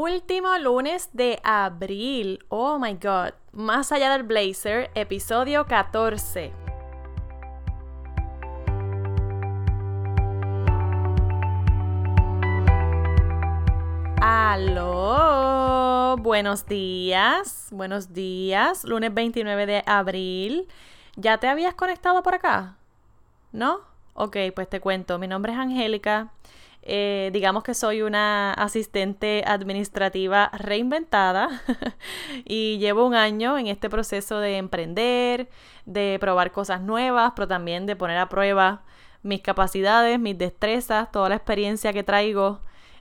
Último lunes de abril. Oh my god. Más allá del blazer, episodio 14. Aló, buenos días, buenos días, lunes 29 de abril. ¿Ya te habías conectado por acá? ¿No? Ok, pues te cuento, mi nombre es Angélica eh, digamos que soy una asistente administrativa reinventada y llevo un año en este proceso de emprender, de probar cosas nuevas, pero también de poner a prueba mis capacidades, mis destrezas, toda la experiencia que traigo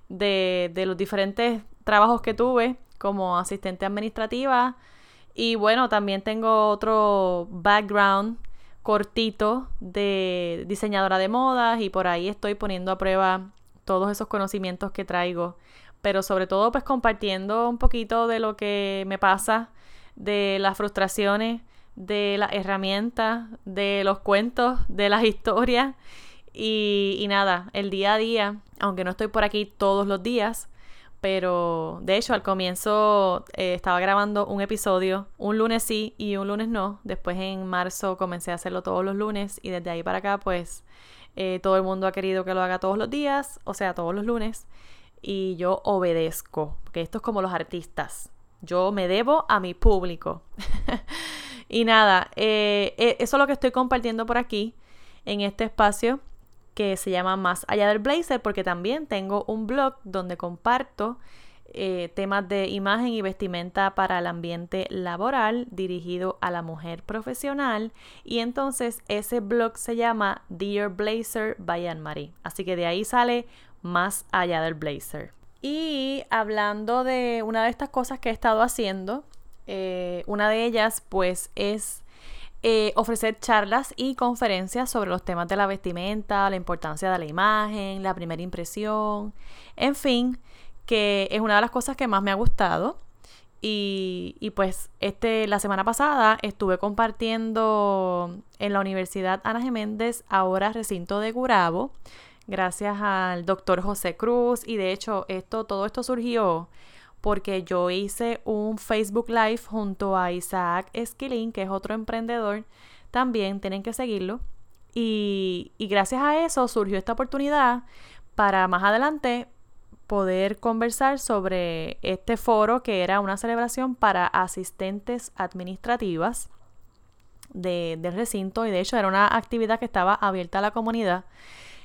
de, de los diferentes trabajos que tuve como asistente administrativa. Y bueno, también tengo otro background cortito de diseñadora de modas y por ahí estoy poniendo a prueba todos esos conocimientos que traigo, pero sobre todo pues compartiendo un poquito de lo que me pasa, de las frustraciones, de las herramientas, de los cuentos, de las historias. Y, nada, el día a día, aunque no estoy por aquí todos los días, pero de hecho al comienzo eh, estaba grabando un episodio, un lunes sí y un lunes no, después en marzo comencé a hacerlo todos los lunes y desde ahí para acá pues eh, todo el mundo ha querido que lo haga todos los días, o sea, todos los lunes. Y yo obedezco, porque esto es como los artistas. Yo me debo a mi público. y nada, eh, eh, eso es lo que estoy compartiendo por aquí, en este espacio que se llama Más allá del blazer, porque también tengo un blog donde comparto eh, temas de imagen y vestimenta para el ambiente laboral dirigido a la mujer profesional. Y entonces ese blog se llama Dear Blazer by Anne-Marie. Así que de ahí sale más allá del blazer. Y hablando de una de estas cosas que he estado haciendo, eh, una de ellas pues es eh, ofrecer charlas y conferencias sobre los temas de la vestimenta, la importancia de la imagen, la primera impresión, en fin, que es una de las cosas que más me ha gustado. Y, pues este, la semana pasada estuve compartiendo en la Universidad Ana Geméndez, ahora recinto de Gurabo, gracias al doctor José Cruz. Y de hecho, esto, todo esto surgió porque yo hice un Facebook Live junto a Isaac Esquilín, que es otro emprendedor. También tienen que seguirlo. Y, y gracias a eso surgió esta oportunidad para más adelante poder conversar sobre este foro que era una celebración para asistentes administrativas de, del recinto y de hecho era una actividad que estaba abierta a la comunidad.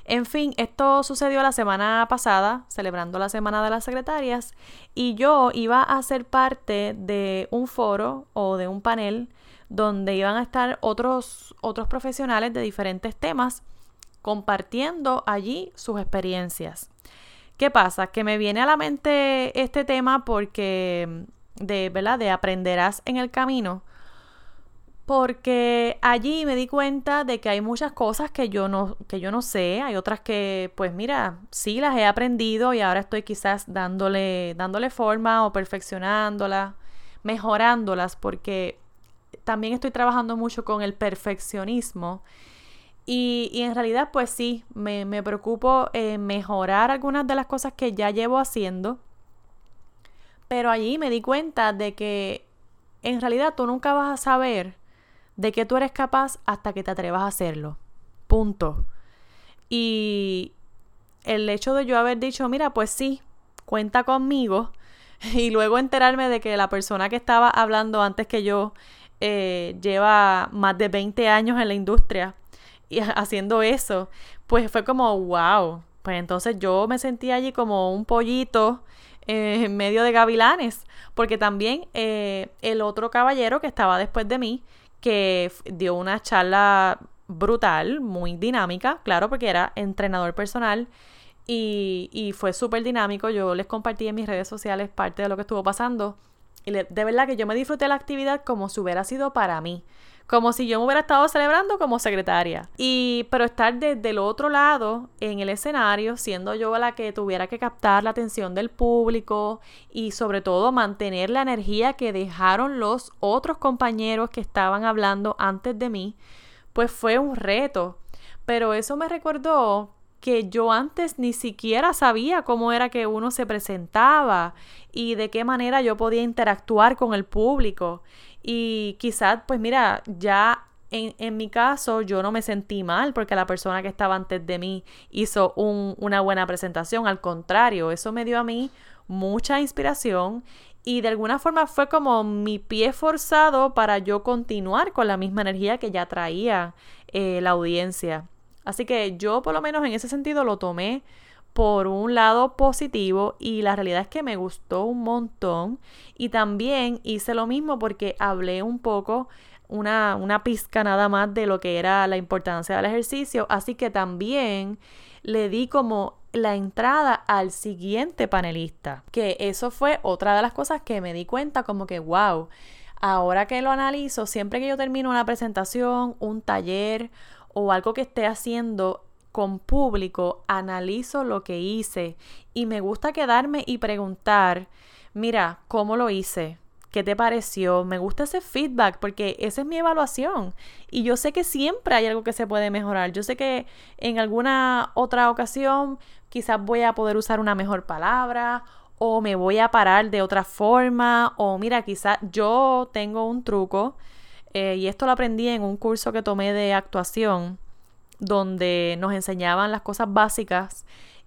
En fin, esto sucedió la semana pasada, celebrando la Semana de las Secretarias, y yo iba a ser parte de un foro o de un panel donde iban a estar otros, otros profesionales de diferentes temas compartiendo allí sus experiencias. ¿Qué pasa? Que me viene a la mente este tema porque de, ¿verdad? De aprenderás en el camino. Porque allí me di cuenta de que hay muchas cosas que yo no, que yo no sé, hay otras que, pues mira, sí las he aprendido y ahora estoy quizás dándole, dándole forma o perfeccionándolas, mejorándolas, porque también estoy trabajando mucho con el perfeccionismo y, en realidad, pues sí, me, preocupo en mejorar algunas de las cosas que ya llevo haciendo. Pero allí me di cuenta de que en realidad tú nunca vas a saber de qué tú eres capaz hasta que te atrevas a hacerlo. Punto. Y el hecho de yo haber dicho, mira, pues sí, cuenta conmigo, y luego enterarme de que la persona que estaba hablando antes que yo eh, lleva más de 20 años en la industria haciendo eso, pues fue como, wow. Pues entonces yo me sentí allí como un pollito eh, en medio de gavilanes, porque también eh, el otro caballero que estaba después de mí, que dio una charla brutal, muy dinámica, claro, porque era entrenador personal y, y fue súper dinámico. Yo les compartí en mis redes sociales parte de lo que estuvo pasando. Y de verdad que yo me disfruté la actividad como si hubiera sido para mí como si yo me hubiera estado celebrando como secretaria. Y pero estar desde el otro lado en el escenario, siendo yo la que tuviera que captar la atención del público y sobre todo mantener la energía que dejaron los otros compañeros que estaban hablando antes de mí, pues fue un reto. Pero eso me recordó que yo antes ni siquiera sabía cómo era que uno se presentaba y de qué manera yo podía interactuar con el público. Y quizás, pues mira, ya en, en, mi caso yo no me sentí mal porque la persona que estaba antes de mí hizo un, una buena presentación. Al contrario, eso me dio a mí mucha inspiración y de alguna forma fue como mi pie forzado para yo continuar con la misma energía que ya traía eh, la audiencia. Así que yo por lo menos en ese sentido lo tomé por un lado positivo y la realidad es que me gustó un montón. Y también hice lo mismo porque hablé un poco una, una pizca nada más de lo que era la importancia del ejercicio, así que también le di como la entrada al siguiente panelista, que eso fue otra de las cosas que me di cuenta como que, wow, ahora que lo analizo, siempre que yo termino una presentación, un taller o algo que esté haciendo con público, analizo lo que hice y me gusta quedarme y preguntar, mira, ¿cómo lo hice? ¿Qué te pareció? Me gusta ese feedback porque esa es mi evaluación. Y yo sé que siempre hay algo que se puede mejorar. Yo sé que en alguna otra ocasión quizás voy a poder usar una mejor palabra o me voy a parar de otra forma o mira, quizás yo tengo un truco eh, y esto lo aprendí en un curso que tomé de actuación, donde nos enseñaban las cosas básicas.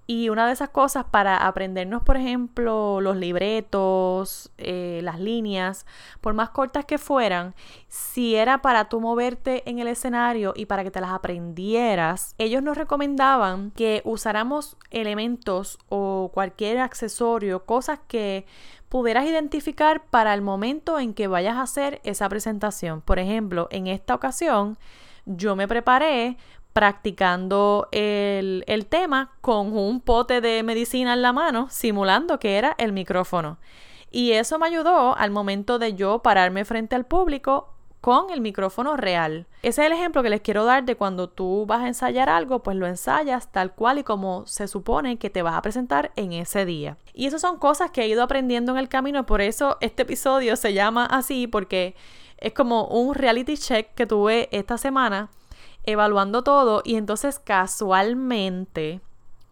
Y una de esas cosas para aprendernos, por ejemplo, los libretos, eh, las líneas, por más cortas que fueran, si era para tú moverte en el escenario y para que te las aprendieras, ellos nos recomendaban que usáramos elementos o cualquier accesorio, cosas que pudieras identificar para el momento en que vayas a hacer esa presentación. Por ejemplo, en esta ocasión yo me preparé practicando el, el, tema con un pote de medicina en la mano, simulando que era el micrófono. Y eso me ayudó al momento de yo pararme frente al público con el micrófono real. Ese es el ejemplo que les quiero dar de cuando tú vas a ensayar algo, pues lo ensayas tal cual y como se supone que te vas a presentar en ese día. Y eso son cosas que he ido aprendiendo en el camino, por eso este episodio se llama así, porque es como un reality check que tuve esta semana, evaluando todo y entonces casualmente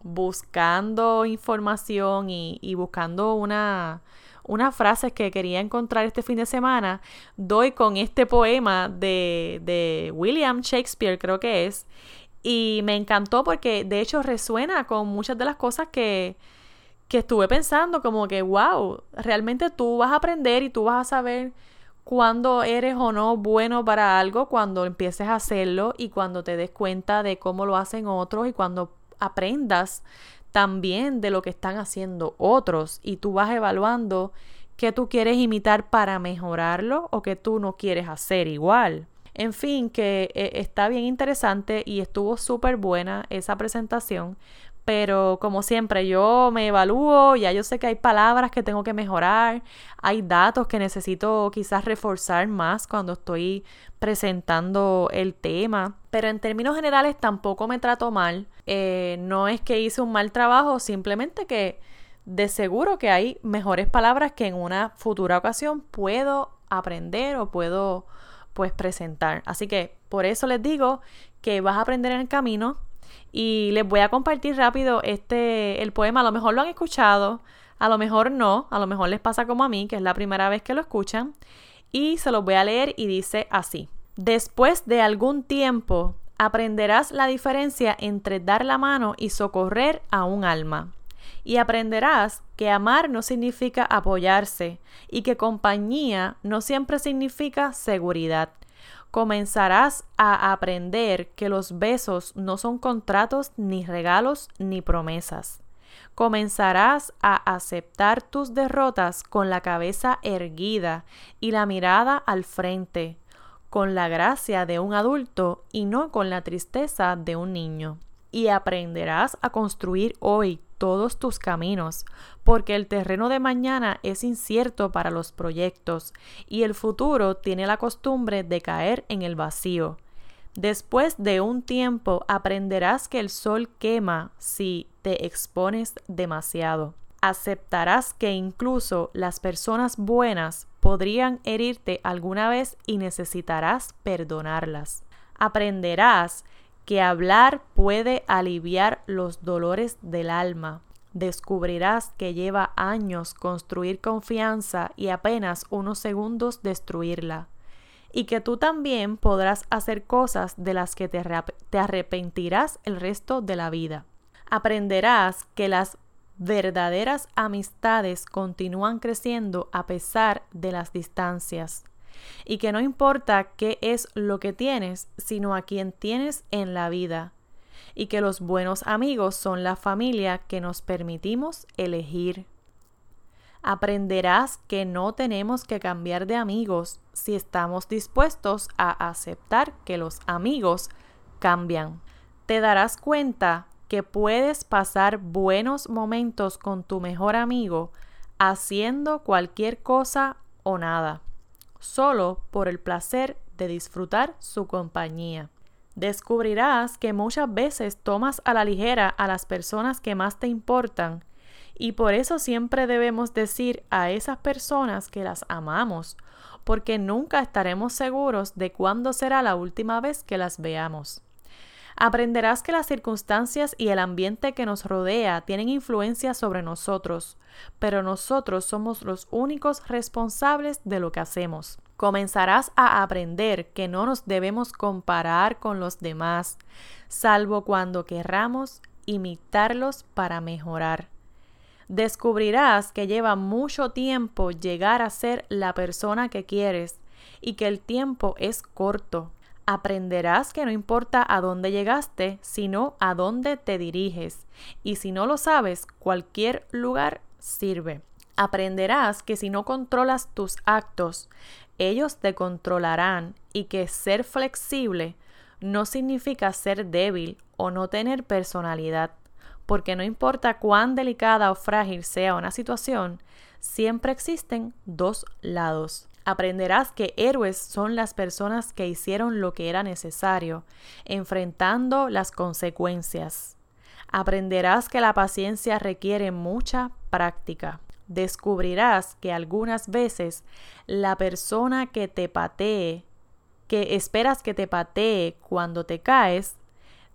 buscando información y, buscando una unas frases que quería encontrar este fin de semana, doy con este poema de, de William Shakespeare, creo que es, y me encantó porque de hecho resuena con muchas de las cosas que, que estuve pensando, como que, wow, realmente tú vas a aprender y tú vas a saber cuándo eres o no bueno para algo, cuando empieces a hacerlo y cuando te des cuenta de cómo lo hacen otros y cuando aprendas también de lo que están haciendo otros y tú vas evaluando qué tú quieres imitar para mejorarlo o que tú no quieres hacer igual. En fin, que eh, está bien interesante y estuvo súper buena esa presentación pero como siempre yo me evalúo, ya yo sé que hay palabras que tengo que mejorar, hay datos que necesito quizás reforzar más cuando estoy presentando el tema, pero en términos generales tampoco me trato mal, eh, no es que hice un mal trabajo, simplemente que de seguro que hay mejores palabras que en una futura ocasión puedo aprender o puedo pues presentar. Así que por eso les digo que vas a aprender en el camino, y les voy a compartir rápido este, el poema. A lo mejor lo han escuchado, a lo mejor no, a lo mejor les pasa como a mí, que es la primera vez que lo escuchan. Y se los voy a leer y dice así. Después de algún tiempo, aprenderás la diferencia entre dar la mano y socorrer a un alma. Y aprenderás que amar no significa apoyarse y que compañía no siempre significa seguridad comenzarás a aprender que los besos no son contratos, ni regalos, ni promesas. Comenzarás a aceptar tus derrotas con la cabeza erguida y la mirada al frente, con la gracia de un adulto y no con la tristeza de un niño. Y aprenderás a construir hoy todos tus caminos, porque el terreno de mañana es incierto para los proyectos y el futuro tiene la costumbre de caer en el vacío. Después de un tiempo aprenderás que el sol quema si te expones demasiado. Aceptarás que incluso las personas buenas podrían herirte alguna vez y necesitarás perdonarlas. Aprenderás que hablar puede aliviar los dolores del alma. Descubrirás que lleva años construir confianza y apenas unos segundos destruirla. Y que tú también podrás hacer cosas de las que te, te arrepentirás el resto de la vida. Aprenderás que las verdaderas amistades continúan creciendo a pesar de las distancias y que no importa qué es lo que tienes, sino a quien tienes en la vida, y que los buenos amigos son la familia que nos permitimos elegir. Aprenderás que no tenemos que cambiar de amigos si estamos dispuestos a aceptar que los amigos cambian. Te darás cuenta que puedes pasar buenos momentos con tu mejor amigo haciendo cualquier cosa o nada solo por el placer de disfrutar su compañía. Descubrirás que muchas veces tomas a la ligera a las personas que más te importan y por eso siempre debemos decir a esas personas que las amamos, porque nunca estaremos seguros de cuándo será la última vez que las veamos. Aprenderás que las circunstancias y el ambiente que nos rodea tienen influencia sobre nosotros, pero nosotros somos los únicos responsables de lo que hacemos. Comenzarás a aprender que no nos debemos comparar con los demás, salvo cuando querramos imitarlos para mejorar. Descubrirás que lleva mucho tiempo llegar a ser la persona que quieres y que el tiempo es corto aprenderás que no importa a dónde llegaste, sino a dónde te diriges. Y si no lo sabes, cualquier lugar sirve. Aprenderás que si no controlas tus actos, ellos te controlarán y que ser flexible no significa ser débil o no tener personalidad, porque no importa cuán delicada o frágil sea una situación, siempre existen dos lados. Aprenderás que héroes son las personas que hicieron lo que era necesario, enfrentando las consecuencias. Aprenderás que la paciencia requiere mucha práctica. Descubrirás que algunas veces la persona que te patee, que esperas que te patee cuando te caes,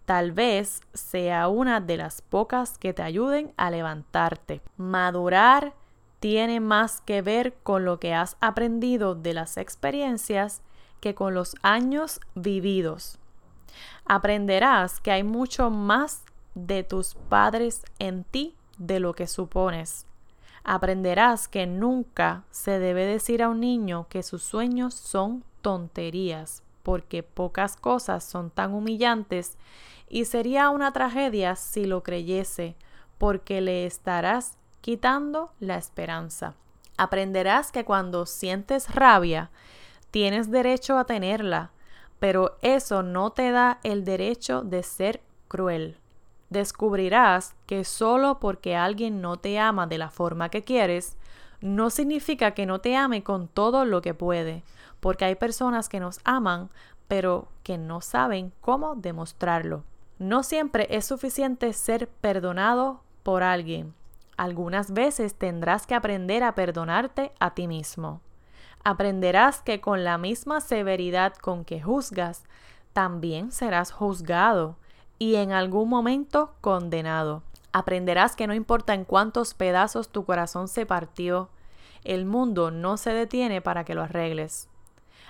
tal vez sea una de las pocas que te ayuden a levantarte. Madurar tiene más que ver con lo que has aprendido de las experiencias que con los años vividos. Aprenderás que hay mucho más de tus padres en ti de lo que supones. Aprenderás que nunca se debe decir a un niño que sus sueños son tonterías, porque pocas cosas son tan humillantes y sería una tragedia si lo creyese, porque le estarás quitando la esperanza. Aprenderás que cuando sientes rabia, tienes derecho a tenerla, pero eso no te da el derecho de ser cruel. Descubrirás que solo porque alguien no te ama de la forma que quieres, no significa que no te ame con todo lo que puede, porque hay personas que nos aman, pero que no saben cómo demostrarlo. No siempre es suficiente ser perdonado por alguien. Algunas veces tendrás que aprender a perdonarte a ti mismo. Aprenderás que con la misma severidad con que juzgas, también serás juzgado y en algún momento condenado. Aprenderás que no importa en cuántos pedazos tu corazón se partió, el mundo no se detiene para que lo arregles.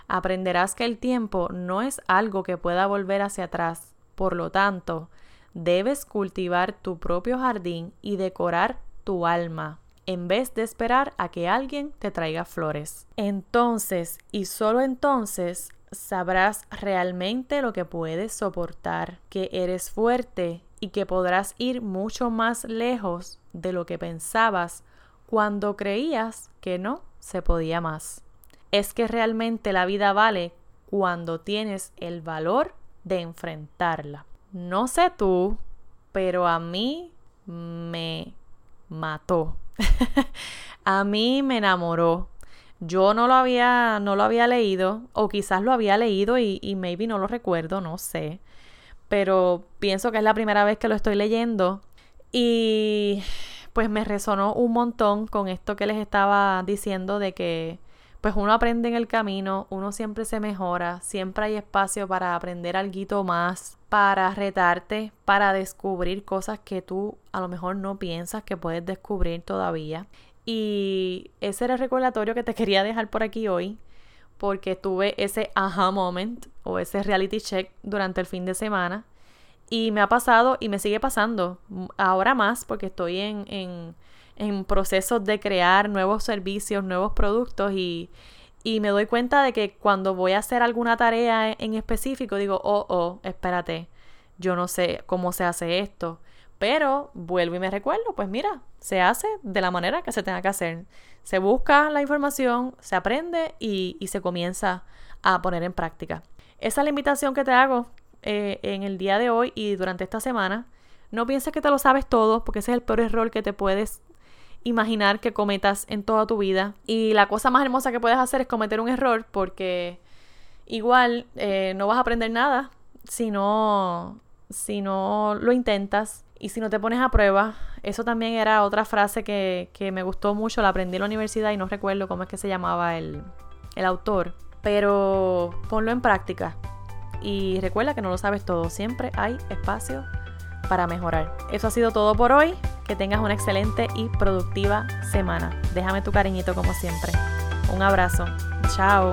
Aprenderás que el tiempo no es algo que pueda volver hacia atrás, por lo tanto, debes cultivar tu propio jardín y decorar tu alma en vez de esperar a que alguien te traiga flores. Entonces, y solo entonces, sabrás realmente lo que puedes soportar, que eres fuerte y que podrás ir mucho más lejos de lo que pensabas cuando creías que no se podía más. Es que realmente la vida vale cuando tienes el valor de enfrentarla. No sé tú, pero a mí me mató. a mí me enamoró. Yo no lo había, no lo había leído, o quizás lo había leído y, y maybe no lo recuerdo, no sé. Pero pienso que es la primera vez que lo estoy leyendo. Y pues me resonó un montón con esto que les estaba diciendo de que pues uno aprende en el camino, uno siempre se mejora, siempre hay espacio para aprender algo más, para retarte, para descubrir cosas que tú a lo mejor no piensas que puedes descubrir todavía. Y ese era el recordatorio que te quería dejar por aquí hoy, porque tuve ese aha moment o ese reality check durante el fin de semana. Y me ha pasado y me sigue pasando, ahora más, porque estoy en, en en procesos de crear nuevos servicios, nuevos productos y, y me doy cuenta de que cuando voy a hacer alguna tarea en específico digo, oh, oh, espérate, yo no sé cómo se hace esto. Pero vuelvo y me recuerdo, pues mira, se hace de la manera que se tenga que hacer. Se busca la información, se aprende y, y se comienza a poner en práctica. Esa es la invitación que te hago eh, en el día de hoy y durante esta semana. No pienses que te lo sabes todo, porque ese es el peor error que te puedes imaginar que cometas en toda tu vida. Y la cosa más hermosa que puedes hacer es cometer un error porque igual eh, no vas a aprender nada si no, lo intentas y si no te pones a prueba. Eso también era otra frase que, que me gustó mucho, la aprendí en la universidad y no recuerdo cómo es que se llamaba el, el autor. Pero ponlo en práctica. Y recuerda que no lo sabes todo, siempre hay espacio para mejorar. Eso ha sido todo por hoy. Que tengas una excelente y productiva semana. Déjame tu cariñito como siempre. Un abrazo. Chao.